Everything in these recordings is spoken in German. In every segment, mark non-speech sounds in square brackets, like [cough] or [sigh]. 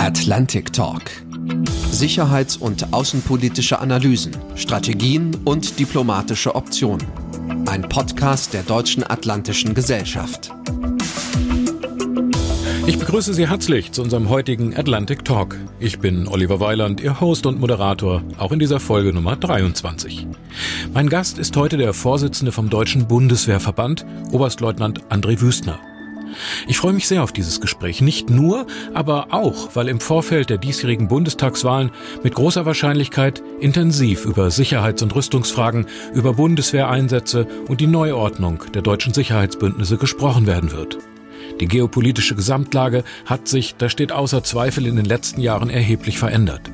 Atlantic Talk. Sicherheits- und außenpolitische Analysen, Strategien und diplomatische Optionen. Ein Podcast der Deutschen Atlantischen Gesellschaft. Ich begrüße Sie herzlich zu unserem heutigen Atlantic Talk. Ich bin Oliver Weiland, Ihr Host und Moderator, auch in dieser Folge Nummer 23. Mein Gast ist heute der Vorsitzende vom Deutschen Bundeswehrverband, Oberstleutnant André Wüstner. Ich freue mich sehr auf dieses Gespräch. Nicht nur, aber auch, weil im Vorfeld der diesjährigen Bundestagswahlen mit großer Wahrscheinlichkeit intensiv über Sicherheits- und Rüstungsfragen, über Bundeswehreinsätze und die Neuordnung der deutschen Sicherheitsbündnisse gesprochen werden wird. Die geopolitische Gesamtlage hat sich, das steht außer Zweifel, in den letzten Jahren erheblich verändert.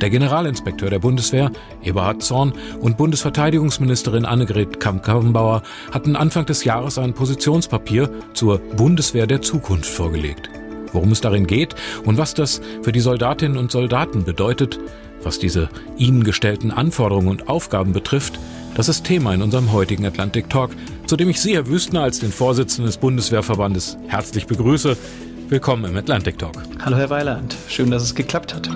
Der Generalinspekteur der Bundeswehr, Eberhard Zorn, und Bundesverteidigungsministerin Annegret Kamp-Karrenbauer hatten Anfang des Jahres ein Positionspapier zur Bundeswehr der Zukunft vorgelegt. Worum es darin geht und was das für die Soldatinnen und Soldaten bedeutet, was diese ihnen gestellten Anforderungen und Aufgaben betrifft, das ist Thema in unserem heutigen Atlantic Talk, zu dem ich Sie, Herr Wüstner, als den Vorsitzenden des Bundeswehrverbandes herzlich begrüße. Willkommen im Atlantic Talk. Hallo Herr Weiland, schön, dass es geklappt hat.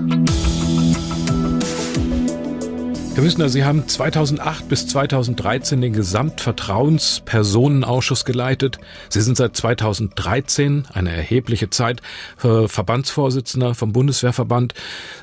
Herr Wüstner, Sie haben 2008 bis 2013 den Gesamtvertrauenspersonenausschuss geleitet. Sie sind seit 2013, eine erhebliche Zeit, äh, Verbandsvorsitzender vom Bundeswehrverband.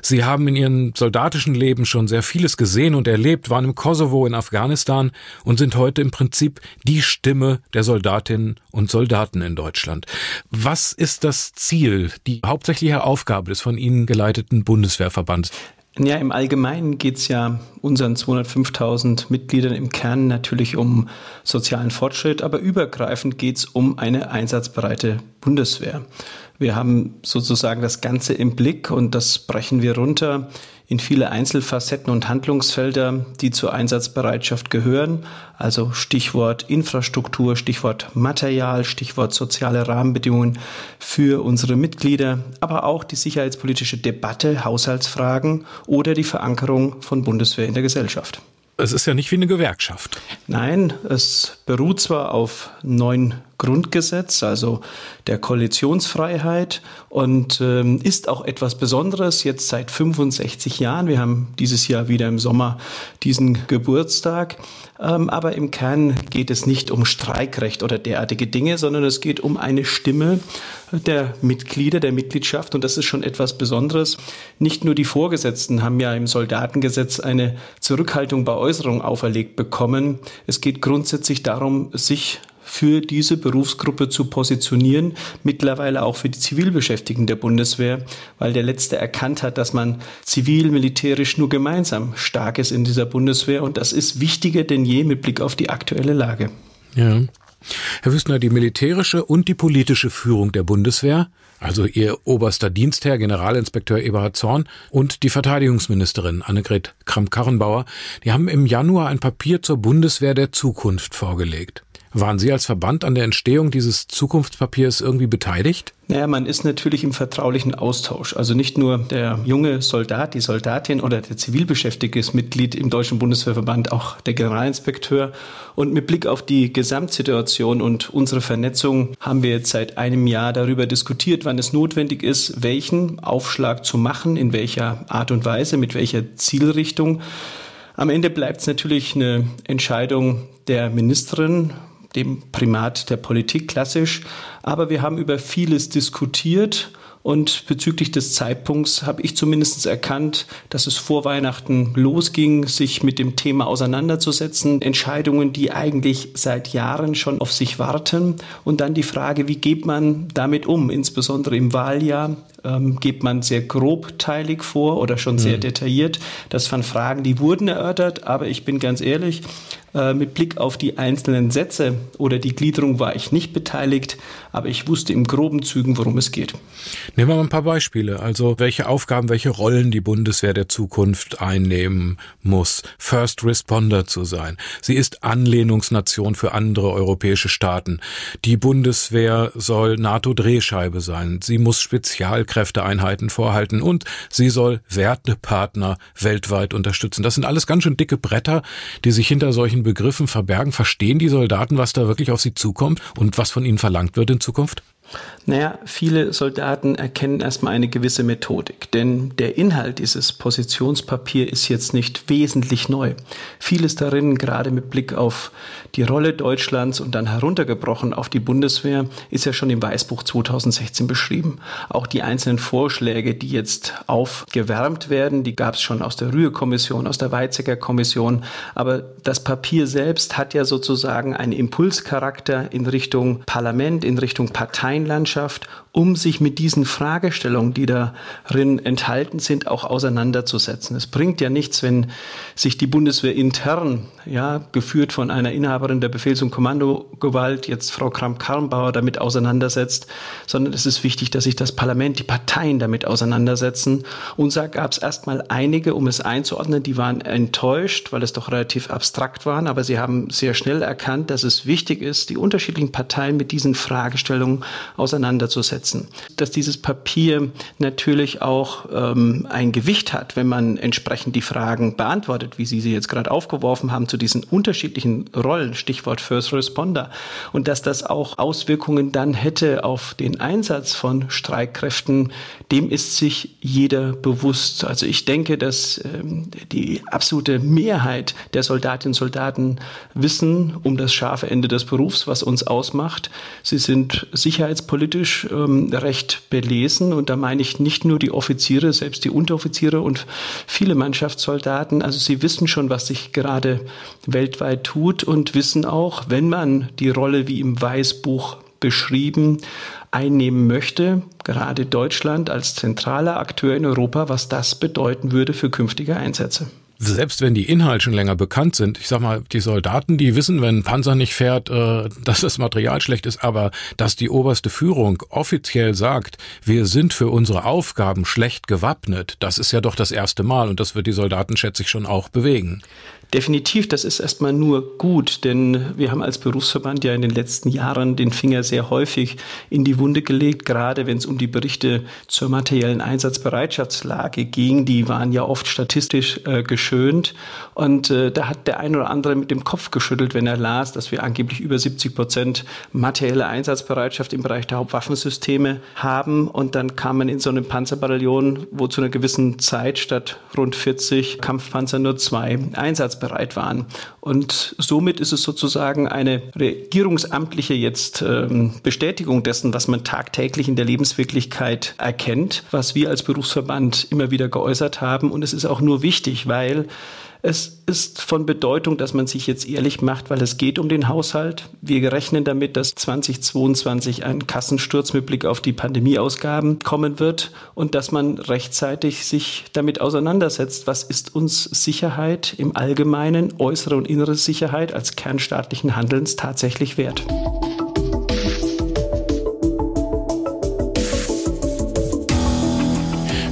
Sie haben in Ihrem soldatischen Leben schon sehr vieles gesehen und erlebt, waren im Kosovo, in Afghanistan und sind heute im Prinzip die Stimme der Soldatinnen und Soldaten in Deutschland. Was ist das Ziel, die hauptsächliche Aufgabe des von Ihnen geleiteten Bundeswehrverbands? Ja, im Allgemeinen geht es ja unseren 205.000 Mitgliedern im Kern natürlich um sozialen Fortschritt, aber übergreifend geht es um eine einsatzbereite Bundeswehr. Wir haben sozusagen das Ganze im Blick und das brechen wir runter in viele Einzelfacetten und Handlungsfelder, die zur Einsatzbereitschaft gehören. Also Stichwort Infrastruktur, Stichwort Material, Stichwort soziale Rahmenbedingungen für unsere Mitglieder, aber auch die sicherheitspolitische Debatte, Haushaltsfragen oder die Verankerung von Bundeswehr in der Gesellschaft. Es ist ja nicht wie eine Gewerkschaft. Nein, es beruht zwar auf neun Grundgesetz, also der Koalitionsfreiheit und ähm, ist auch etwas Besonderes jetzt seit 65 Jahren. Wir haben dieses Jahr wieder im Sommer diesen Geburtstag. Ähm, aber im Kern geht es nicht um Streikrecht oder derartige Dinge, sondern es geht um eine Stimme der Mitglieder, der Mitgliedschaft und das ist schon etwas Besonderes. Nicht nur die Vorgesetzten haben ja im Soldatengesetz eine Zurückhaltung bei Äußerungen auferlegt bekommen. Es geht grundsätzlich darum, sich für diese Berufsgruppe zu positionieren, mittlerweile auch für die Zivilbeschäftigten der Bundeswehr, weil der letzte erkannt hat, dass man zivil, militärisch nur gemeinsam stark ist in dieser Bundeswehr und das ist wichtiger denn je mit Blick auf die aktuelle Lage. Ja. Herr Wüstner, die militärische und die politische Führung der Bundeswehr, also Ihr oberster Dienstherr, Generalinspekteur Eberhard Zorn und die Verteidigungsministerin Annegret Kramp-Karrenbauer, die haben im Januar ein Papier zur Bundeswehr der Zukunft vorgelegt. Waren Sie als Verband an der Entstehung dieses Zukunftspapiers irgendwie beteiligt? Naja, man ist natürlich im vertraulichen Austausch. Also nicht nur der junge Soldat, die Soldatin oder der Zivilbeschäftigte ist Mitglied im Deutschen Bundeswehrverband, auch der Generalinspekteur. Und mit Blick auf die Gesamtsituation und unsere Vernetzung haben wir jetzt seit einem Jahr darüber diskutiert, wann es notwendig ist, welchen Aufschlag zu machen, in welcher Art und Weise, mit welcher Zielrichtung. Am Ende bleibt es natürlich eine Entscheidung der Ministerin, dem Primat der Politik klassisch. Aber wir haben über vieles diskutiert und bezüglich des Zeitpunkts habe ich zumindest erkannt, dass es vor Weihnachten losging, sich mit dem Thema auseinanderzusetzen. Entscheidungen, die eigentlich seit Jahren schon auf sich warten. Und dann die Frage, wie geht man damit um, insbesondere im Wahljahr? Ähm, geht man sehr grobteilig vor oder schon sehr mhm. detailliert? Das waren Fragen, die wurden erörtert, aber ich bin ganz ehrlich, äh, mit Blick auf die einzelnen Sätze oder die Gliederung war ich nicht beteiligt, aber ich wusste im groben Zügen, worum es geht. Nehmen wir mal ein paar Beispiele. Also welche Aufgaben, welche Rollen die Bundeswehr der Zukunft einnehmen muss. First Responder zu sein. Sie ist Anlehnungsnation für andere europäische Staaten. Die Bundeswehr soll NATO-Drehscheibe sein. Sie muss Spezialkräfteeinheiten vorhalten und sie soll Wertepartner weltweit unterstützen. Das sind alles ganz schön dicke Bretter, die sich hinter solchen Begriffen verbergen? Verstehen die Soldaten, was da wirklich auf sie zukommt und was von ihnen verlangt wird in Zukunft? Naja, viele Soldaten erkennen erstmal eine gewisse Methodik, denn der Inhalt dieses Positionspapier ist jetzt nicht wesentlich neu. Vieles darin, gerade mit Blick auf die Rolle Deutschlands und dann heruntergebrochen auf die Bundeswehr, ist ja schon im Weißbuch 2016 beschrieben. Auch die einzelnen Vorschläge, die jetzt aufgewärmt werden, die gab es schon aus der Rühe-Kommission, aus der Weizsäcker Kommission, aber das Papier selbst hat ja sozusagen einen Impulscharakter in Richtung Parlament, in Richtung Parteienlandschaft Wissenschaft, um sich mit diesen Fragestellungen, die darin enthalten sind, auch auseinanderzusetzen. Es bringt ja nichts, wenn sich die Bundeswehr intern, ja, geführt von einer Inhaberin der Befehls- und Kommandogewalt, jetzt Frau Kramp-Karrenbauer, damit auseinandersetzt, sondern es ist wichtig, dass sich das Parlament, die Parteien damit auseinandersetzen. Und da gab es erstmal einige, um es einzuordnen, die waren enttäuscht, weil es doch relativ abstrakt waren, aber sie haben sehr schnell erkannt, dass es wichtig ist, die unterschiedlichen Parteien mit diesen Fragestellungen auseinanderzusetzen auseinanderzusetzen. Dass dieses Papier natürlich auch ähm, ein Gewicht hat, wenn man entsprechend die Fragen beantwortet, wie Sie sie jetzt gerade aufgeworfen haben, zu diesen unterschiedlichen Rollen, Stichwort First Responder, und dass das auch Auswirkungen dann hätte auf den Einsatz von Streitkräften, dem ist sich jeder bewusst. Also ich denke, dass ähm, die absolute Mehrheit der Soldatinnen und Soldaten wissen um das scharfe Ende des Berufs, was uns ausmacht. Sie sind sicherheitspolitisch politisch ähm, recht belesen. Und da meine ich nicht nur die Offiziere, selbst die Unteroffiziere und viele Mannschaftssoldaten. Also sie wissen schon, was sich gerade weltweit tut und wissen auch, wenn man die Rolle wie im Weißbuch beschrieben einnehmen möchte, gerade Deutschland als zentraler Akteur in Europa, was das bedeuten würde für künftige Einsätze selbst wenn die Inhalte schon länger bekannt sind, ich sag mal, die Soldaten, die wissen, wenn ein Panzer nicht fährt, äh, [laughs] dass das Material schlecht ist, aber dass die oberste Führung offiziell sagt, wir sind für unsere Aufgaben schlecht gewappnet, das ist ja doch das erste Mal und das wird die Soldaten, schätze ich, schon auch bewegen. Definitiv, das ist erstmal nur gut, denn wir haben als Berufsverband ja in den letzten Jahren den Finger sehr häufig in die Wunde gelegt, gerade wenn es um die Berichte zur materiellen Einsatzbereitschaftslage ging. Die waren ja oft statistisch äh, geschönt und äh, da hat der ein oder andere mit dem Kopf geschüttelt, wenn er las, dass wir angeblich über 70 Prozent materielle Einsatzbereitschaft im Bereich der Hauptwaffensysteme haben und dann kam man in so eine Panzerbataillon, wo zu einer gewissen Zeit statt rund 40 Kampfpanzer nur zwei Einsatz einsatzbereit waren. Und somit ist es sozusagen eine regierungsamtliche jetzt ähm, Bestätigung dessen, was man tagtäglich in der Lebenswirklichkeit erkennt, was wir als Berufsverband immer wieder geäußert haben. Und es ist auch nur wichtig, weil es ist von Bedeutung, dass man sich jetzt ehrlich macht, weil es geht um den Haushalt. Wir rechnen damit, dass 2022 ein Kassensturz mit Blick auf die Pandemieausgaben kommen wird und dass man rechtzeitig sich damit auseinandersetzt, was ist uns Sicherheit im Allgemeinen, äußere und innere Sicherheit als kernstaatlichen Handelns tatsächlich wert.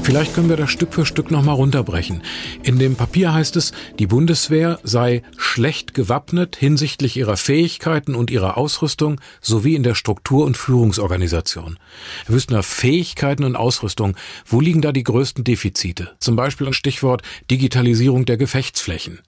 Vielleicht können wir das Stück für Stück nochmal runterbrechen. In dem Papier heißt es, die Bundeswehr sei schlecht gewappnet hinsichtlich ihrer Fähigkeiten und ihrer Ausrüstung sowie in der Struktur- und Führungsorganisation. Herr Wüstner, Fähigkeiten und Ausrüstung, wo liegen da die größten Defizite? Zum Beispiel ein Stichwort Digitalisierung der Gefechtsflächen.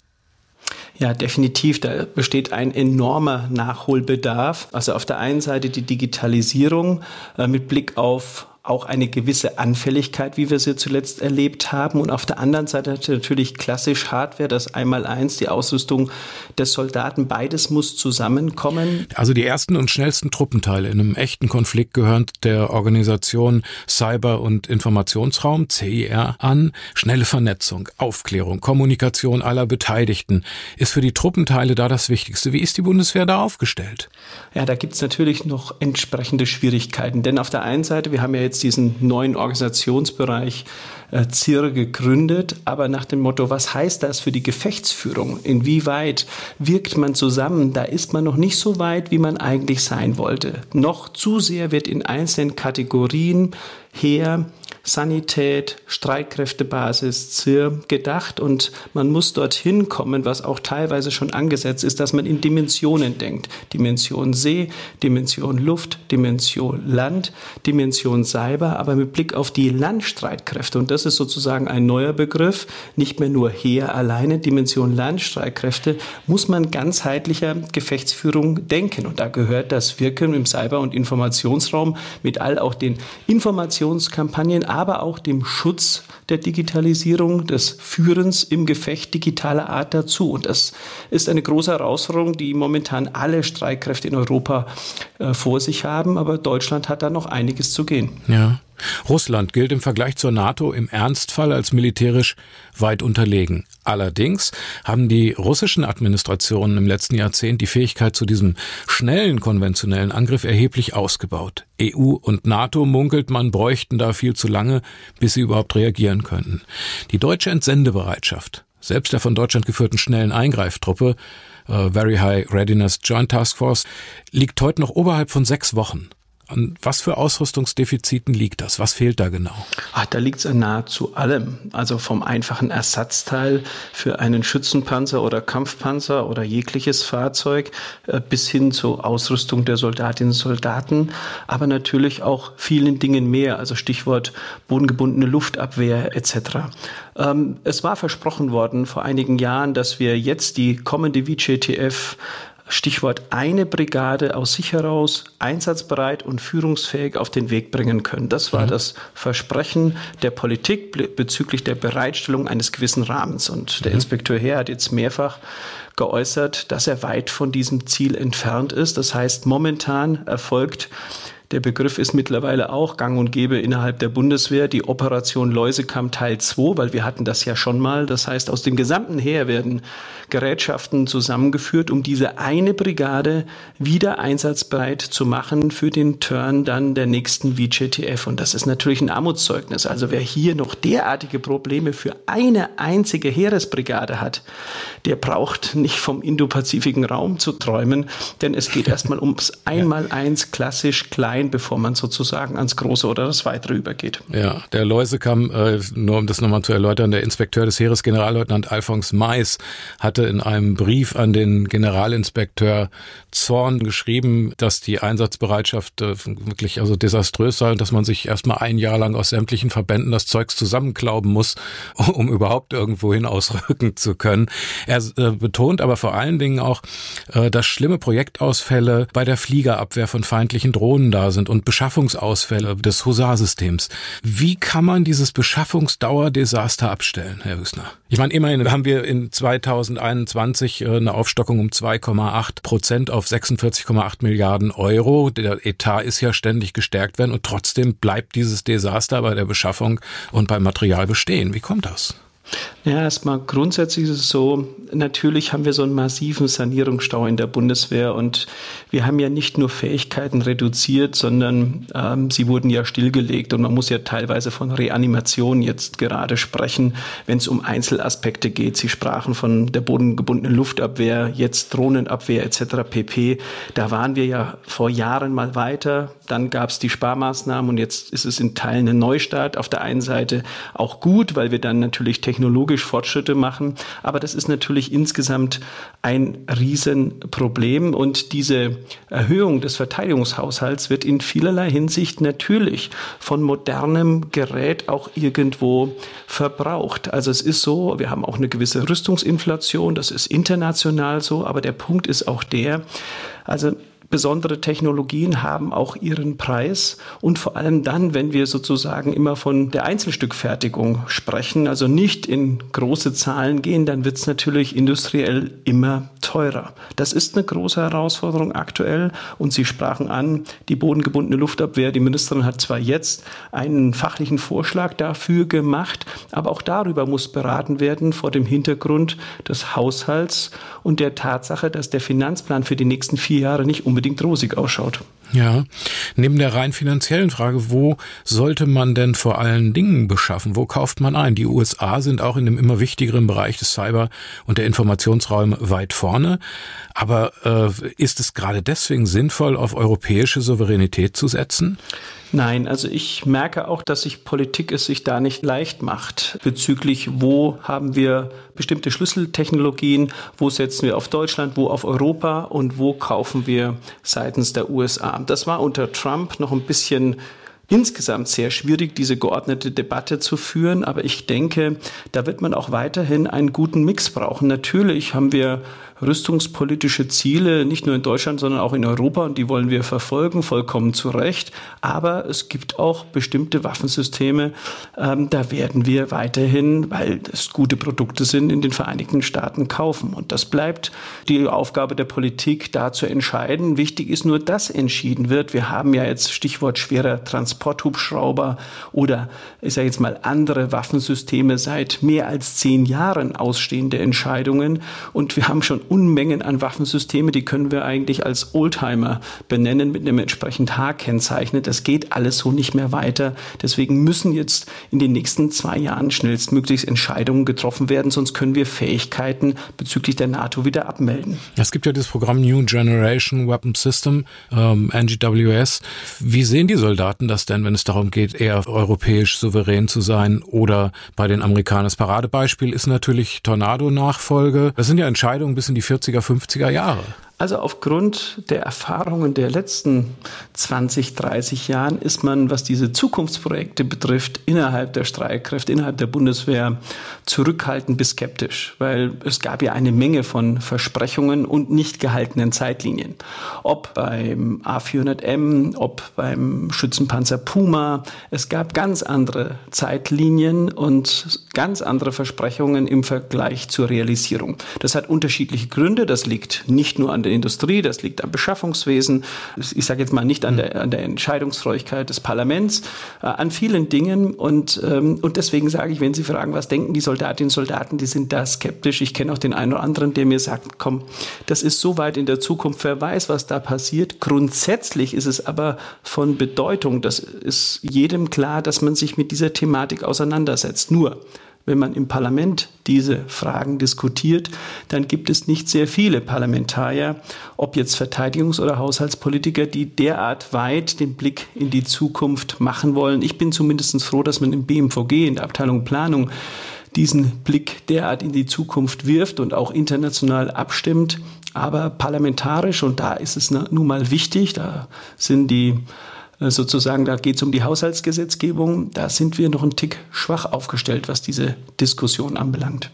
Ja, definitiv. Da besteht ein enormer Nachholbedarf. Also auf der einen Seite die Digitalisierung äh, mit Blick auf auch eine gewisse Anfälligkeit, wie wir sie zuletzt erlebt haben. Und auf der anderen Seite natürlich klassisch Hardware, das Einmaleins, die Ausrüstung des Soldaten. Beides muss zusammenkommen. Also die ersten und schnellsten Truppenteile in einem echten Konflikt gehören der Organisation Cyber- und Informationsraum, CIR, an. Schnelle Vernetzung, Aufklärung, Kommunikation aller Beteiligten ist für die Truppenteile da das Wichtigste. Wie ist die Bundeswehr da aufgestellt? Ja, da gibt es natürlich noch entsprechende Schwierigkeiten. Denn auf der einen Seite, wir haben ja jetzt jetzt diesen neuen Organisationsbereich äh, ZIR gegründet, aber nach dem Motto, was heißt das für die Gefechtsführung? Inwieweit wirkt man zusammen? Da ist man noch nicht so weit, wie man eigentlich sein wollte. Noch zu sehr wird in einzelnen Kategorien her Sanität, Streitkräftebasis, ZIR gedacht und man muss dorthin kommen, was auch teilweise schon angesetzt ist, dass man in Dimensionen denkt. Dimension See, Dimension Luft, Dimension Land, Dimension Cyber, aber mit Blick auf die Landstreitkräfte. Und das ist sozusagen ein neuer Begriff, nicht mehr nur Heer alleine, Dimension Landstreitkräfte, muss man ganzheitlicher Gefechtsführung denken. Und da gehört das Wirken im Cyber- und Informationsraum mit all auch den Informationskampagnen, aber auch dem Schutz der Digitalisierung, des Führens im Gefecht digitaler Art dazu. Und das ist eine große Herausforderung, die momentan alle Streitkräfte in Europa äh, vor sich haben. Aber Deutschland hat da noch einiges zu gehen. Ja. Russland gilt im Vergleich zur NATO im Ernstfall als militärisch weit unterlegen. Allerdings haben die russischen Administrationen im letzten Jahrzehnt die Fähigkeit zu diesem schnellen konventionellen Angriff erheblich ausgebaut. EU und NATO munkelt man bräuchten da viel zu lange, bis sie überhaupt reagieren könnten. Die deutsche Entsendebereitschaft, selbst der von Deutschland geführten schnellen Eingreiftruppe, äh, Very High Readiness Joint Task Force, liegt heute noch oberhalb von sechs Wochen. An was für Ausrüstungsdefiziten liegt das? Was fehlt da genau? Ach, da liegt es an nahezu allem. Also vom einfachen Ersatzteil für einen Schützenpanzer oder Kampfpanzer oder jegliches Fahrzeug äh, bis hin zur Ausrüstung der Soldatinnen und Soldaten, aber natürlich auch vielen Dingen mehr. Also Stichwort bodengebundene Luftabwehr etc. Ähm, es war versprochen worden vor einigen Jahren, dass wir jetzt die kommende VJTF Stichwort eine Brigade aus sich heraus einsatzbereit und führungsfähig auf den Weg bringen können. Das war mhm. das Versprechen der Politik bezüglich der Bereitstellung eines gewissen Rahmens. Und der mhm. Inspekteur Herr hat jetzt mehrfach geäußert, dass er weit von diesem Ziel entfernt ist. Das heißt, momentan erfolgt der Begriff ist mittlerweile auch gang und gäbe innerhalb der Bundeswehr, die Operation Läusekamm Teil 2, weil wir hatten das ja schon mal. Das heißt, aus dem gesamten Heer werden Gerätschaften zusammengeführt, um diese eine Brigade wieder einsatzbereit zu machen für den Turn dann der nächsten VJTF. Und das ist natürlich ein Armutszeugnis. Also wer hier noch derartige Probleme für eine einzige Heeresbrigade hat, der braucht nicht vom indopazifischen Raum zu träumen, denn es geht erstmal ums [laughs] Einmaleins klassisch klein klein, bevor man sozusagen ans Große oder das Weitere übergeht. Ja, der Läusekamm, äh, nur um das nochmal zu erläutern, der Inspekteur des Heeres, Generalleutnant Alphons Mais, hatte in einem Brief an den Generalinspekteur Zorn geschrieben, dass die Einsatzbereitschaft äh, wirklich also desaströs sei und dass man sich erstmal ein Jahr lang aus sämtlichen Verbänden das Zeugs zusammenklauben muss, [laughs] um überhaupt irgendwohin ausrücken zu können. Er äh, betont aber vor allen Dingen auch, äh, dass schlimme Projektausfälle bei der Fliegerabwehr von feindlichen Drohnen da sind und Beschaffungsausfälle des Husar-Systems. Wie kann man dieses Beschaffungsdauerdesaster abstellen, Herr Hüsner? Ich meine, immerhin haben wir in 2021 äh, eine Aufstockung um 2,8 Prozent auf 46,8 Milliarden Euro. Der Etat ist ja ständig gestärkt werden und trotzdem bleibt dieses Desaster bei der Beschaffung und beim Material bestehen. Wie kommt das? Ja, erstmal grundsätzlich ist es so, natürlich haben wir so einen massiven Sanierungsstau in der Bundeswehr und wir haben ja nicht nur Fähigkeiten reduziert, sondern ähm, sie wurden ja stillgelegt und man muss ja teilweise von Reanimation jetzt gerade sprechen, wenn es um Einzelaspekte geht. Sie sprachen von der bodengebundenen Luftabwehr, jetzt Drohnenabwehr etc. pp. Da waren wir ja vor Jahren mal weiter, dann gab es die Sparmaßnahmen und jetzt ist es in Teilen ein Neustart. Auf der einen Seite auch gut, weil wir dann natürlich technologisch Fortschritte machen, aber das ist natürlich insgesamt ein Riesenproblem und diese Erhöhung des Verteidigungshaushalts wird in vielerlei Hinsicht natürlich von modernem Gerät auch irgendwo verbraucht. Also es ist so, wir haben auch eine gewisse Rüstungsinflation, das ist international so, aber der Punkt ist auch der, also besondere Technologien haben auch ihren Preis und vor allem dann, wenn wir sozusagen immer von der Einzelstückfertigung sprechen, also nicht in große Zahlen gehen, dann wird es natürlich industriell immer teurer. Das ist eine große Herausforderung aktuell und Sie sprachen an, die bodengebundene Luftabwehr. Die Ministerin hat zwar jetzt einen fachlichen Vorschlag dafür gemacht, aber auch darüber muss beraten werden vor dem Hintergrund des Haushalts und der Tatsache, dass der Finanzplan für die nächsten vier Jahre nicht unbedingt rosig ausschaut. Ja, neben der rein finanziellen Frage, wo sollte man denn vor allen Dingen beschaffen? Wo kauft man ein? Die USA sind auch in dem immer wichtigeren Bereich des Cyber- und der Informationsräume weit vorne. Aber äh, ist es gerade deswegen sinnvoll, auf europäische Souveränität zu setzen? Nein, also ich merke auch, dass sich Politik es sich da nicht leicht macht bezüglich, wo haben wir bestimmte Schlüsseltechnologien, wo setzen wir auf Deutschland, wo auf Europa und wo kaufen wir seitens der USA. Das war unter Trump noch ein bisschen insgesamt sehr schwierig, diese geordnete Debatte zu führen. Aber ich denke, da wird man auch weiterhin einen guten Mix brauchen. Natürlich haben wir rüstungspolitische Ziele, nicht nur in Deutschland, sondern auch in Europa und die wollen wir verfolgen, vollkommen zu Recht. Aber es gibt auch bestimmte Waffensysteme, ähm, da werden wir weiterhin, weil es gute Produkte sind, in den Vereinigten Staaten kaufen. Und das bleibt die Aufgabe der Politik, da zu entscheiden. Wichtig ist nur, dass entschieden wird. Wir haben ja jetzt Stichwort schwerer Transporthubschrauber oder ich sage jetzt mal andere Waffensysteme seit mehr als zehn Jahren ausstehende Entscheidungen. Und wir haben schon Unmengen an Waffensysteme, die können wir eigentlich als Oldtimer benennen mit einem entsprechend H-Kennzeichen. Das geht alles so nicht mehr weiter. Deswegen müssen jetzt in den nächsten zwei Jahren schnellstmöglichst Entscheidungen getroffen werden, sonst können wir Fähigkeiten bezüglich der NATO wieder abmelden. Es gibt ja das Programm New Generation Weapon System, ähm, NGWS. Wie sehen die Soldaten das denn, wenn es darum geht, eher europäisch souverän zu sein oder bei den Amerikanern? Das Paradebeispiel ist natürlich Tornado-Nachfolge. Das sind ja Entscheidungen bis in die 40er, 50er Jahre. Also aufgrund der Erfahrungen der letzten 20, 30 Jahren ist man, was diese Zukunftsprojekte betrifft, innerhalb der Streitkräfte, innerhalb der Bundeswehr zurückhaltend bis skeptisch, weil es gab ja eine Menge von Versprechungen und nicht gehaltenen Zeitlinien. Ob beim A400M, ob beim Schützenpanzer Puma, es gab ganz andere Zeitlinien und ganz andere Versprechungen im Vergleich zur Realisierung. Das hat unterschiedliche Gründe, das liegt nicht nur an der Industrie, das liegt am Beschaffungswesen, ich sage jetzt mal nicht an der, an der Entscheidungsfreudigkeit des Parlaments, äh, an vielen Dingen. Und, ähm, und deswegen sage ich, wenn Sie fragen, was denken die Soldatinnen und Soldaten, die sind da skeptisch. Ich kenne auch den einen oder anderen, der mir sagt, komm, das ist so weit in der Zukunft, wer weiß, was da passiert. Grundsätzlich ist es aber von Bedeutung, das ist jedem klar, dass man sich mit dieser Thematik auseinandersetzt. Nur, wenn man im Parlament diese Fragen diskutiert, dann gibt es nicht sehr viele Parlamentarier, ob jetzt Verteidigungs- oder Haushaltspolitiker, die derart weit den Blick in die Zukunft machen wollen. Ich bin zumindest froh, dass man im BMVG, in der Abteilung Planung, diesen Blick derart in die Zukunft wirft und auch international abstimmt. Aber parlamentarisch, und da ist es nun mal wichtig, da sind die sozusagen, da geht es um die Haushaltsgesetzgebung, da sind wir noch ein Tick schwach aufgestellt, was diese Diskussion anbelangt.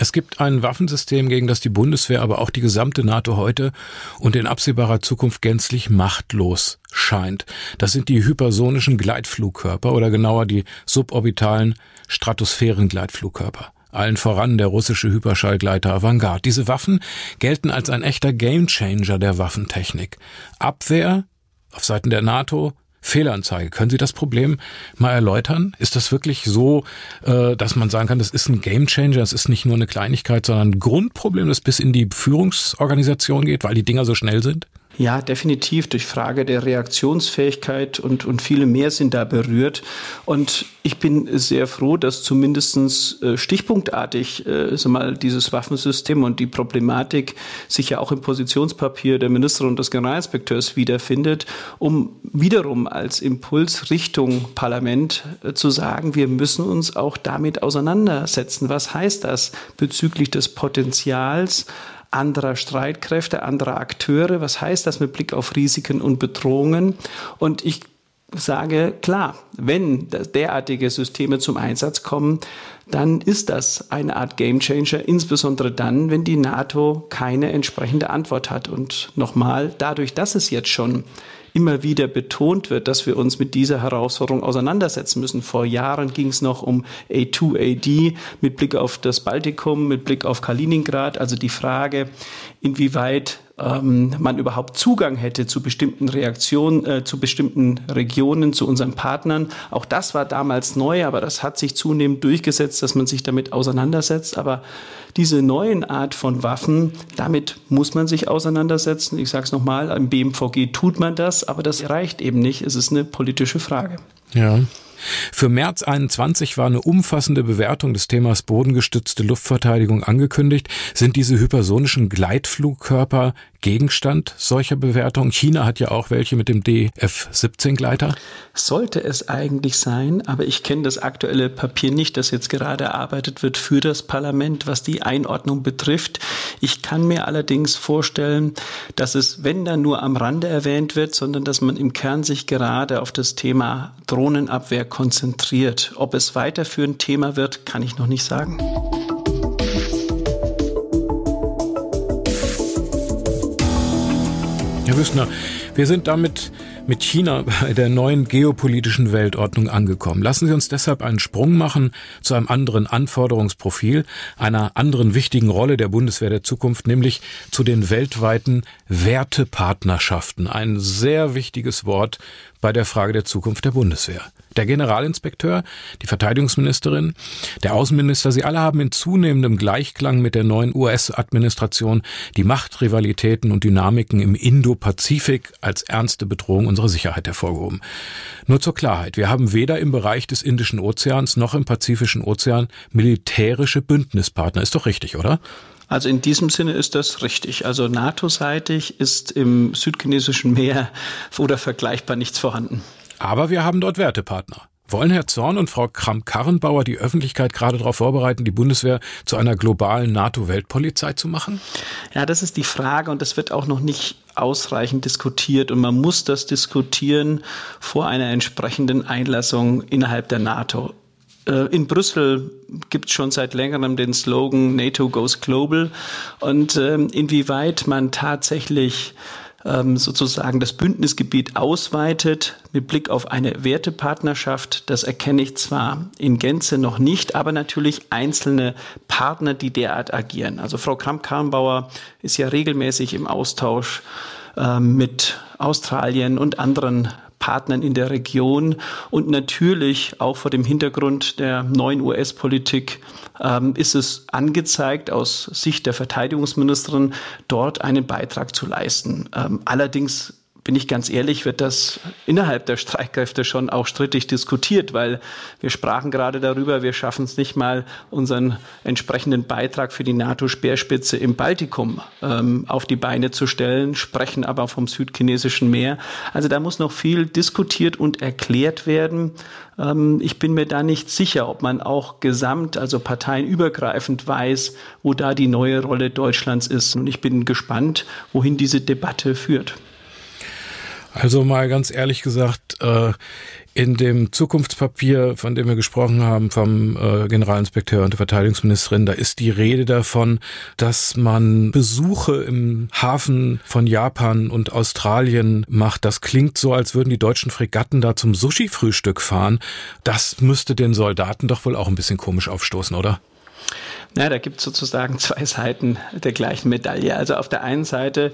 Es gibt ein Waffensystem, gegen das die Bundeswehr, aber auch die gesamte NATO heute und in absehbarer Zukunft gänzlich machtlos scheint. Das sind die hypersonischen Gleitflugkörper oder genauer die suborbitalen Stratosphärengleitflugkörper. Allen voran der russische Hyperschallgleiter Avangard. Diese Waffen gelten als ein echter Gamechanger der Waffentechnik. Abwehr, auf Seiten der NATO Fehlanzeige. Können Sie das Problem mal erläutern? Ist das wirklich so, äh, dass man sagen kann, das ist ein Gamechanger, das ist nicht nur eine Kleinigkeit, sondern ein Grundproblem, das bis in die Führungsorganisation geht, weil die Dinger so schnell sind? Ja, definitiv durch Frage der Reaktionsfähigkeit und, und viele mehr sind da berührt. Und ich bin sehr froh, dass zumindestens äh, stichpunktartig äh, so mal dieses Waffensystem und die Problematik sich ja auch im Positionspapier der Ministerin und des Generalinspekteurs wiederfindet, um wiederum als Impuls Richtung Parlament äh, zu sagen, wir müssen uns auch damit auseinandersetzen. Was heißt das bezüglich des Potenzials anderer Streitkräfte, anderer Akteure. Was heißt das mit Blick auf Risiken und Bedrohungen? Und ich sage, klar, wenn derartige Systeme zum Einsatz kommen, dann ist das eine Art Gamechanger, insbesondere dann, wenn die NATO keine entsprechende Antwort hat. Und nochmal, dadurch, dass es jetzt schon immer wieder betont wird, dass wir uns mit dieser Herausforderung auseinandersetzen müssen. Vor Jahren ging es noch um A2AD mit Blick auf das Baltikum, mit Blick auf Kaliningrad, also die Frage, inwieweit ähm, man überhaupt Zugang hätte zu bestimmten Reaktionen, äh, zu bestimmten Regionen, zu unseren Partnern. Auch das war damals neu, aber das hat sich zunehmend durchgesetzt, dass man sich damit auseinandersetzt. Aber diese neuen Art von Waffen, damit muss man sich auseinandersetzen. Ich sage es nochmal, im BMVG tut man das, aber das reicht eben nicht. Es ist eine politische Frage. Ja. Für März 21 war eine umfassende Bewertung des Themas bodengestützte Luftverteidigung angekündigt. Sind diese hypersonischen Gleitflugkörper Gegenstand solcher Bewertungen? China hat ja auch welche mit dem DF-17-Gleiter. Sollte es eigentlich sein, aber ich kenne das aktuelle Papier nicht, das jetzt gerade erarbeitet wird für das Parlament, was die Einordnung betrifft. Ich kann mir allerdings vorstellen, dass es, wenn dann nur am Rande erwähnt wird, sondern dass man im Kern sich gerade auf das Thema Drohnenabwehr konzentriert. Ob es weiterführend Thema wird, kann ich noch nicht sagen. Herr Wüstner, wir sind damit mit China bei der neuen geopolitischen Weltordnung angekommen. Lassen Sie uns deshalb einen Sprung machen zu einem anderen Anforderungsprofil, einer anderen wichtigen Rolle der Bundeswehr der Zukunft, nämlich zu den weltweiten Wertepartnerschaften. Ein sehr wichtiges Wort bei der Frage der Zukunft der Bundeswehr. Der Generalinspekteur, die Verteidigungsministerin, der Außenminister, sie alle haben in zunehmendem Gleichklang mit der neuen US-Administration die Machtrivalitäten und Dynamiken im Indo-Pazifik als ernste Bedrohung unserer Sicherheit hervorgehoben. Nur zur Klarheit, wir haben weder im Bereich des Indischen Ozeans noch im Pazifischen Ozean militärische Bündnispartner. Ist doch richtig, oder? Also in diesem Sinne ist das richtig. Also NATO-seitig ist im südchinesischen Meer oder vergleichbar nichts vorhanden. Aber wir haben dort Wertepartner. Wollen Herr Zorn und Frau Kramp-Karrenbauer die Öffentlichkeit gerade darauf vorbereiten, die Bundeswehr zu einer globalen NATO-Weltpolizei zu machen? Ja, das ist die Frage und das wird auch noch nicht ausreichend diskutiert und man muss das diskutieren vor einer entsprechenden Einlassung innerhalb der NATO. Äh, in Brüssel gibt es schon seit längerem den Slogan NATO goes global und ähm, inwieweit man tatsächlich ähm, sozusagen das Bündnisgebiet ausweitet mit Blick auf eine Wertepartnerschaft, das erkenne ich zwar in Gänze noch nicht, aber natürlich einzelne Partner, die derart agieren. Also Frau Kramp-Karrenbauer ist ja regelmäßig im Austausch ähm, mit Australien und anderen Partnern in der Region und natürlich auch vor dem Hintergrund der neuen US-Politik ähm, ist es angezeigt, aus Sicht der Verteidigungsministerin dort einen Beitrag zu leisten. Ähm, allerdings bin ich ganz ehrlich, wird das innerhalb der Streitkräfte schon auch strittig diskutiert, weil wir sprachen gerade darüber, wir schaffen es nicht mal, unseren entsprechenden Beitrag für die NATO-Speerspitze im Baltikum ähm, auf die Beine zu stellen, sprechen aber vom südchinesischen Meer. Also da muss noch viel diskutiert und erklärt werden. Ähm, ich bin mir da nicht sicher, ob man auch gesamt, also parteienübergreifend weiß, wo da die neue Rolle Deutschlands ist. Und ich bin gespannt, wohin diese Debatte führt. Also mal ganz ehrlich gesagt, äh, in dem Zukunftspapier, von dem wir gesprochen haben, vom äh, Generalinspekteur und der Verteidigungsministerin, da ist die Rede davon, dass man Besuche im Hafen von Japan und Australien macht. Das klingt so, als würden die deutschen Fregatten da zum Sushi-Frühstück fahren. Das müsste den Soldaten doch wohl auch ein bisschen komisch aufstoßen, oder? Ja, da gibt es sozusagen [laughs] zwei Seiten der gleichen Medaille. Also auf der einen Seite,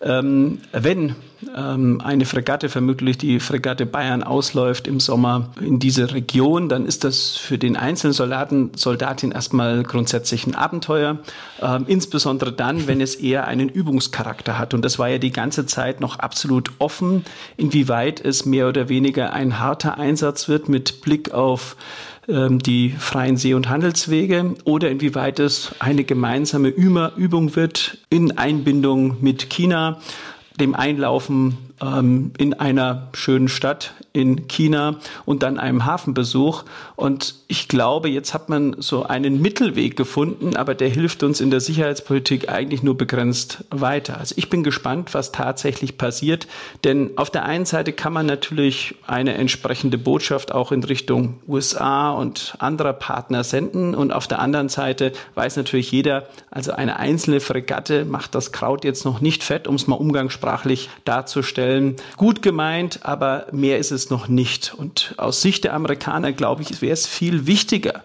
ähm, wenn ähm, eine Fregatte, vermutlich die Fregatte Bayern, ausläuft im Sommer in diese Region, dann ist das für den einzelnen Soldaten, Soldatin erstmal grundsätzlich ein Abenteuer. Ähm, insbesondere dann, wenn es eher einen Übungscharakter hat. Und das war ja die ganze Zeit noch absolut offen, inwieweit es mehr oder weniger ein harter Einsatz wird mit Blick auf die freien See- und Handelswege oder inwieweit es eine gemeinsame Übung wird in Einbindung mit China, dem Einlaufen ähm, in einer schönen Stadt in China und dann einem Hafenbesuch. Und ich glaube, jetzt hat man so einen Mittelweg gefunden, aber der hilft uns in der Sicherheitspolitik eigentlich nur begrenzt weiter. Also ich bin gespannt, was tatsächlich passiert, denn auf der einen Seite kann man natürlich eine entsprechende Botschaft auch in Richtung USA und anderer Partner senden und auf der anderen Seite weiß natürlich jeder, also eine einzelne Fregatte macht das Kraut jetzt noch nicht fett, um es mal umgangssprachlich darzustellen. Gut gemeint, aber mehr ist es noch nicht. Und aus Sicht der Amerikaner, glaube ich, wäre es viel wichtiger,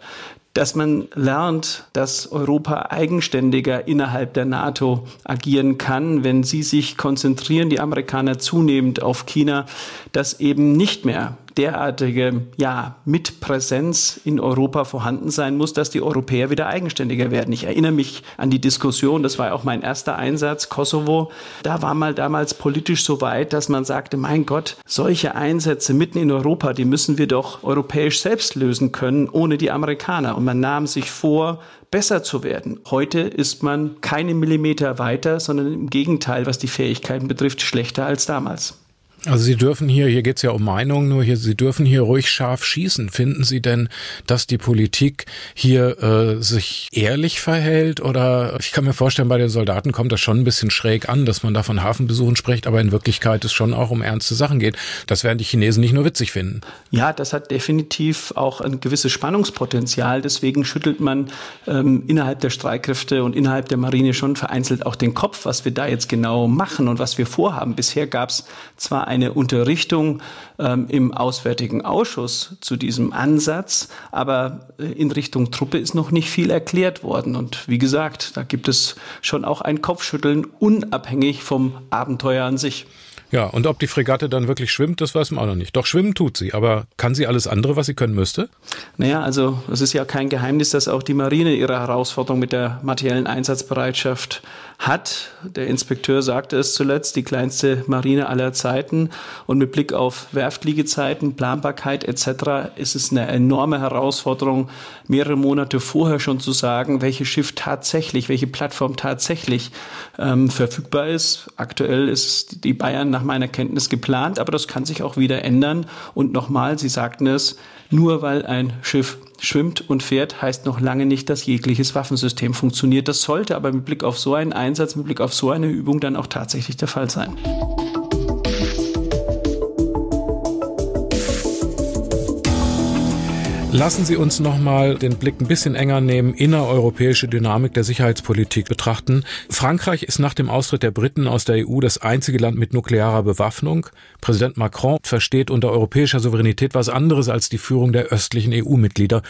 dass man lernt, dass Europa eigenständiger innerhalb der NATO agieren kann, wenn sie sich konzentrieren, die Amerikaner zunehmend auf China, dass eben nicht mehr derartige ja, Mitpräsenz in Europa vorhanden sein muss, dass die Europäer wieder eigenständiger werden. Ich erinnere mich an die Diskussion, das war auch mein erster Einsatz, Kosovo. Da war mal damals politisch so weit, dass man sagte, mein Gott, solche Einsätze mitten in Europa, die müssen wir doch europäisch selbst lösen können, ohne die Amerikaner. Und man nahm sich vor, besser zu werden. Heute ist man keine Millimeter weiter, sondern im Gegenteil, was die Fähigkeiten betrifft, schlechter als damals. Also Sie dürfen hier, hier geht's ja um Meinungen, nur hier, Sie dürfen hier ruhig scharf schießen. Finden Sie denn, dass die Politik hier äh, sich ehrlich verhält? Oder ich kann mir vorstellen, bei den Soldaten kommt das schon ein bisschen schräg an, dass man da von Hafenbesuchen spricht, aber in Wirklichkeit es schon auch um ernste Sachen geht. Das werden die Chinesen nicht nur witzig finden. Ja, das hat definitiv auch ein gewisses Spannungspotenzial. Deswegen schüttelt man ähm, innerhalb der Streitkräfte und innerhalb der Marine schon vereinzelt auch den Kopf, was wir da jetzt genau machen und was wir vorhaben. Bisher gab's zwar eine Unterrichtung ähm, im Auswärtigen Ausschuss zu diesem Ansatz, aber äh, in Richtung Truppe ist noch nicht viel erklärt worden. Und wie gesagt, da gibt es schon auch ein Kopfschütteln, unabhängig vom Abenteuer an sich. Ja, und ob die Fregatte dann wirklich schwimmt, das weiß man auch noch nicht. Doch schwimmen tut sie, aber kann sie alles andere, was sie können müsste? Naja, also es ist ja kein Geheimnis, dass auch die Marine ihre Herausforderung mit der materiellen Einsatzbereitschaft hat. Der Inspekteur sagte es zuletzt, die kleinste Marine aller Zeiten. Und mit Blick auf Werftliegezeiten, Planbarkeit etc. ist es eine enorme Herausforderung, mehrere Monate vorher schon zu sagen, welches Schiff tatsächlich, welche Plattform tatsächlich ähm, verfügbar ist. Aktuell ist die Bayern nach meiner Kenntnis geplant, aber das kann sich auch wieder ändern. Und nochmal, Sie sagten es, nur weil ein Schiff schwimmt und fährt, heißt noch lange nicht, dass jegliches Waffensystem funktioniert. Das sollte aber mit Blick auf so einen Einsatz, mit Blick auf so eine Übung dann auch tatsächlich der Fall sein. Lassen Sie uns nochmal den Blick ein bisschen enger nehmen, innereuropäische Dynamik der Sicherheitspolitik betrachten. Frankreich ist nach dem Austritt der Briten aus der EU das einzige Land mit nuklearer Bewaffnung. Präsident Macron versteht unter europäischer Souveränität was anderes als die Führung der östlichen EU-Mitglieder.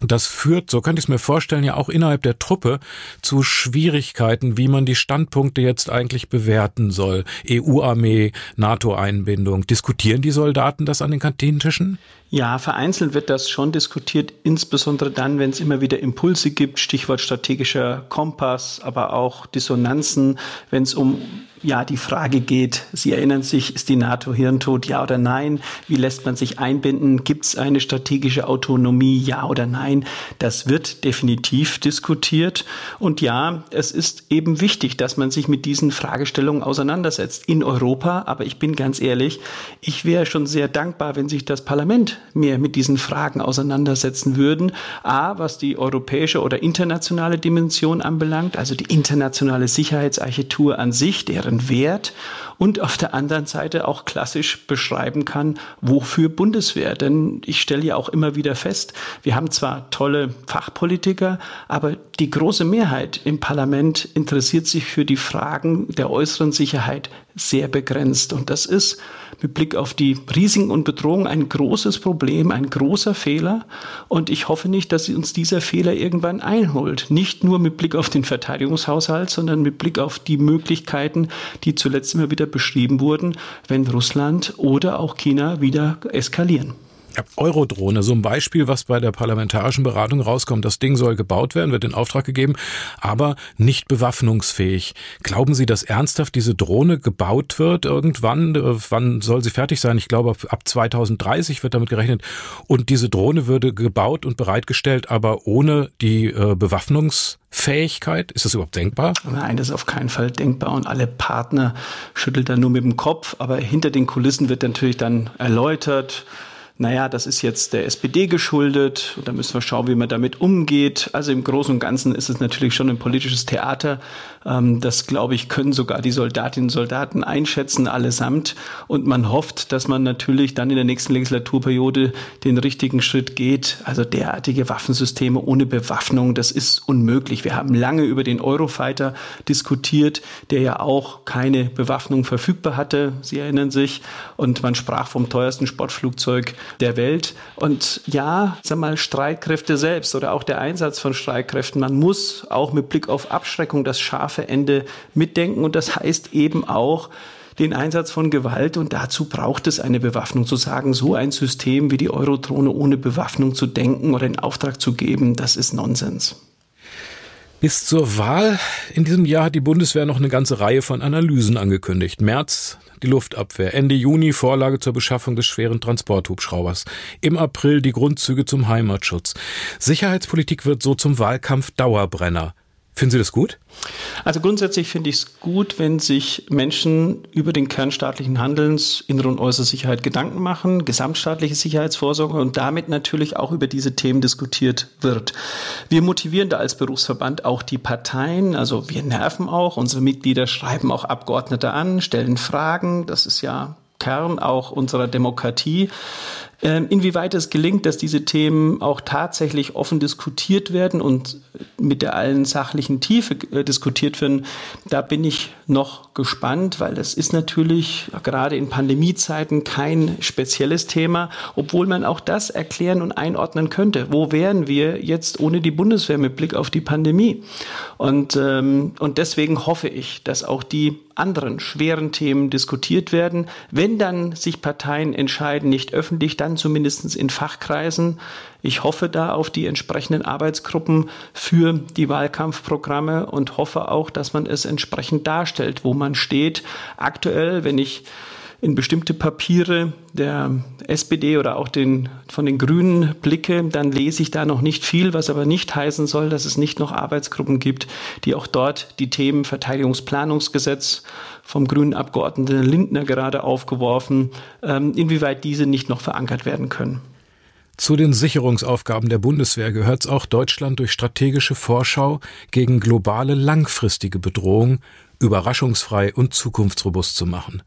Das führt, so könnte ich es mir vorstellen, ja auch innerhalb der Truppe zu Schwierigkeiten, wie man die Standpunkte jetzt eigentlich bewerten soll. EU-Armee, NATO-Einbindung. Diskutieren die Soldaten das an den Kantinentischen? Ja, vereinzelt wird das schon diskutiert, insbesondere dann, wenn es immer wieder Impulse gibt, Stichwort strategischer Kompass, aber auch Dissonanzen, wenn es um ja, die Frage geht, Sie erinnern sich, ist die NATO hirntot, ja oder nein? Wie lässt man sich einbinden? Gibt es eine strategische Autonomie, ja oder nein? Das wird definitiv diskutiert. Und ja, es ist eben wichtig, dass man sich mit diesen Fragestellungen auseinandersetzt in Europa. Aber ich bin ganz ehrlich, ich wäre schon sehr dankbar, wenn sich das Parlament mehr mit diesen Fragen auseinandersetzen würden. A, was die europäische oder internationale Dimension anbelangt, also die internationale Sicherheitsarchitektur an sich, deren ihren Wert und auf der anderen Seite auch klassisch beschreiben kann, wofür Bundeswehr. Denn ich stelle ja auch immer wieder fest, wir haben zwar tolle Fachpolitiker, aber die große Mehrheit im Parlament interessiert sich für die Fragen der äußeren Sicherheit sehr begrenzt. Und das ist mit Blick auf die Risiken und Bedrohungen ein großes Problem, ein großer Fehler. Und ich hoffe nicht, dass uns dieser Fehler irgendwann einholt. Nicht nur mit Blick auf den Verteidigungshaushalt, sondern mit Blick auf die Möglichkeiten, die zuletzt immer wieder beschrieben wurden, wenn Russland oder auch China wieder eskalieren. Eurodrohne, so ein Beispiel, was bei der parlamentarischen Beratung rauskommt. Das Ding soll gebaut werden, wird in Auftrag gegeben, aber nicht bewaffnungsfähig. Glauben Sie, dass ernsthaft diese Drohne gebaut wird irgendwann? Äh, wann soll sie fertig sein? Ich glaube, ab 2030 wird damit gerechnet. Und diese Drohne würde gebaut und bereitgestellt, aber ohne die äh, Bewaffnungsfähigkeit? Ist das überhaupt denkbar? Nein, das ist auf keinen Fall denkbar und alle Partner schüttelt da nur mit dem Kopf, aber hinter den Kulissen wird natürlich dann erläutert, naja, das ist jetzt der SPD geschuldet und da müssen wir schauen, wie man damit umgeht. Also im Großen und Ganzen ist es natürlich schon ein politisches Theater. Ähm, das, glaube ich, können sogar die Soldatinnen und Soldaten einschätzen, allesamt. Und man hofft, dass man natürlich dann in der nächsten Legislaturperiode den richtigen Schritt geht. Also derartige Waffensysteme ohne Bewaffnung, das ist unmöglich. Wir haben lange über den Eurofighter diskutiert, der ja auch keine Bewaffnung verfügbar hatte. Sie erinnern sich. Und man sprach vom teuersten Sportflugzeug der Welt. Und ja, sag mal, Streitkräfte selbst oder auch der Einsatz von Streitkräften, man muss auch mit Blick auf Abschreckung das scharfe Ende mitdenken. Und das heißt eben auch, den Einsatz von Gewalt und dazu braucht es eine Bewaffnung. Zu sagen, so ein System wie die Eurozone ohne Bewaffnung zu denken oder in Auftrag zu geben, das ist Nonsens. Bis zur Wahl in diesem Jahr hat die Bundeswehr noch eine ganze Reihe von Analysen angekündigt. März die Luftabwehr, Ende Juni Vorlage zur Beschaffung des schweren Transporthubschraubers, im April die Grundzüge zum Heimatschutz. Sicherheitspolitik wird so zum Wahlkampf Dauerbrenner. Finden Sie das gut? Also grundsätzlich finde ich es gut, wenn sich Menschen über den kernstaatlichen Handelns, innere und äußere Sicherheit Gedanken machen, gesamtstaatliche Sicherheitsvorsorge und damit natürlich auch über diese Themen diskutiert wird. Wir motivieren da als Berufsverband auch die Parteien, also wir nerven auch, unsere Mitglieder schreiben auch Abgeordnete an, stellen Fragen, das ist ja Kern auch unserer Demokratie. Ähm, inwieweit es gelingt, dass diese Themen auch tatsächlich offen diskutiert werden und mit der allen sachlichen Tiefe äh, diskutiert werden, da bin ich noch gespannt, weil das ist natürlich gerade in Pandemiezeiten kein spezielles Thema, obwohl man auch das erklären und einordnen könnte. Wo wären wir jetzt ohne die Bundeswehr mit Blick auf die Pandemie? Und, ähm, und deswegen hoffe ich, dass auch die anderen schweren Themen diskutiert werden. Wenn dann sich Parteien entscheiden, nicht öffentlich, dann zumindest in Fachkreisen. Ich hoffe da auf die entsprechenden Arbeitsgruppen für die Wahlkampfprogramme und hoffe auch, dass man es entsprechend darstellt, wo man steht. Aktuell, wenn ich in bestimmte Papiere der SPD oder auch den, von den Grünen blicke, dann lese ich da noch nicht viel, was aber nicht heißen soll, dass es nicht noch Arbeitsgruppen gibt, die auch dort die Themen Verteidigungsplanungsgesetz vom grünen Abgeordneten Lindner gerade aufgeworfen, ähm, inwieweit diese nicht noch verankert werden können. Zu den Sicherungsaufgaben der Bundeswehr gehört es auch Deutschland durch strategische Vorschau gegen globale langfristige Bedrohung überraschungsfrei und zukunftsrobust zu machen.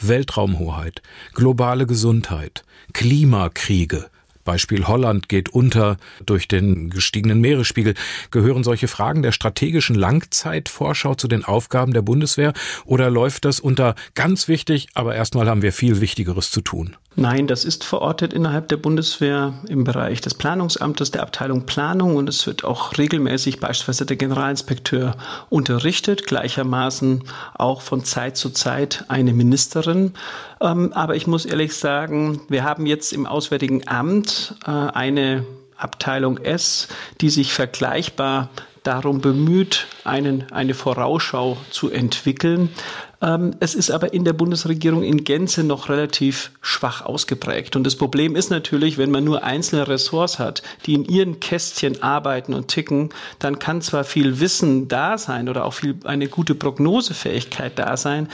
Weltraumhoheit, globale Gesundheit, Klimakriege, Beispiel Holland geht unter durch den gestiegenen Meeresspiegel. Gehören solche Fragen der strategischen Langzeitvorschau zu den Aufgaben der Bundeswehr oder läuft das unter ganz wichtig, aber erstmal haben wir viel Wichtigeres zu tun? Nein, das ist verortet innerhalb der Bundeswehr im Bereich des Planungsamtes, der Abteilung Planung und es wird auch regelmäßig beispielsweise der Generalinspekteur unterrichtet, gleichermaßen auch von Zeit zu Zeit eine Ministerin. Ähm, aber ich muss ehrlich sagen, wir haben jetzt im Auswärtigen Amt äh, eine Abteilung S, die sich vergleichbar darum bemüht, einen, eine Vorausschau zu entwickeln. Ähm, es ist aber in der Bundesregierung in Gänze noch relativ schwach ausgeprägt. Und das Problem ist natürlich, wenn man nur einzelne Ressorts hat, die in ihren Kästchen arbeiten und ticken, dann kann zwar viel Wissen da sein oder auch viel eine gute Prognosefähigkeit da sein.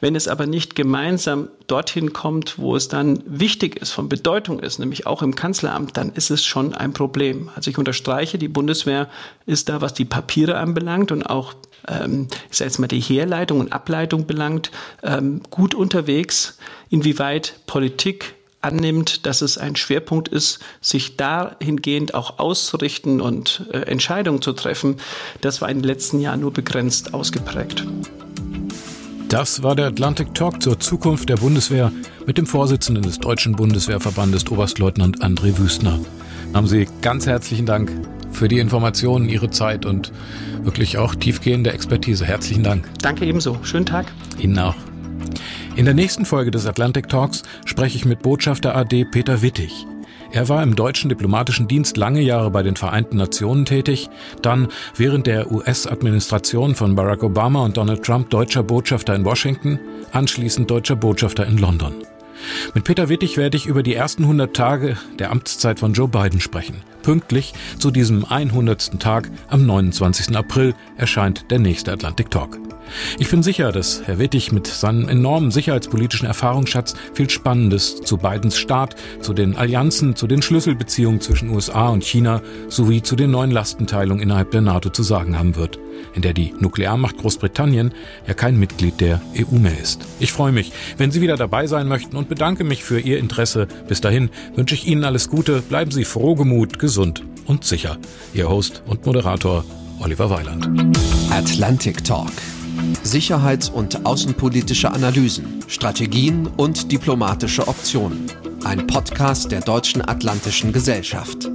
Wenn es aber nicht gemeinsam dorthin kommt, wo es dann wichtig ist, von Bedeutung ist, nämlich auch im Kanzleramt, dann ist es schon ein Problem. Also ich unterstreiche, die Bundeswehr ist da, was die Papiere anbelangt und auch ähm, ich sage jetzt mal die Herleitung und Ableitung belangt, ähm, gut unterwegs. Inwieweit Politik annimmt, dass es ein Schwerpunkt ist, sich dahingehend auch auszurichten und äh, Entscheidungen zu treffen, das war in den letzten Jahren nur begrenzt ausgeprägt. Das war der Atlantic Talk zur Zukunft der Bundeswehr mit dem Vorsitzenden des Deutschen Bundeswehrverbandes Oberstleutnant André Wüstner. Haben Sie ganz herzlichen Dank für die Informationen, Ihre Zeit und wirklich auch tiefgehende Expertise. Herzlichen Dank. Danke ebenso. Schönen Tag. Ihnen auch. In der nächsten Folge des Atlantic Talks spreche ich mit Botschafter AD Peter Wittig. Er war im deutschen diplomatischen Dienst lange Jahre bei den Vereinten Nationen tätig, dann während der US-Administration von Barack Obama und Donald Trump deutscher Botschafter in Washington, anschließend deutscher Botschafter in London. Mit Peter Wittig werde ich über die ersten 100 Tage der Amtszeit von Joe Biden sprechen. Pünktlich zu diesem 100. Tag am 29. April erscheint der nächste Atlantic Talk. Ich bin sicher, dass Herr Wittig mit seinem enormen sicherheitspolitischen Erfahrungsschatz viel Spannendes zu Bidens Staat, zu den Allianzen, zu den Schlüsselbeziehungen zwischen USA und China sowie zu den neuen Lastenteilungen innerhalb der NATO zu sagen haben wird, in der die Nuklearmacht Großbritannien ja kein Mitglied der EU mehr ist. Ich freue mich, wenn Sie wieder dabei sein möchten und bedanke mich für Ihr Interesse. Bis dahin wünsche ich Ihnen alles Gute, bleiben Sie frohgemut, gesund und sicher. Ihr Host und Moderator Oliver Weiland. Atlantic Talk Sicherheits- und außenpolitische Analysen, Strategien und diplomatische Optionen. Ein Podcast der Deutschen Atlantischen Gesellschaft.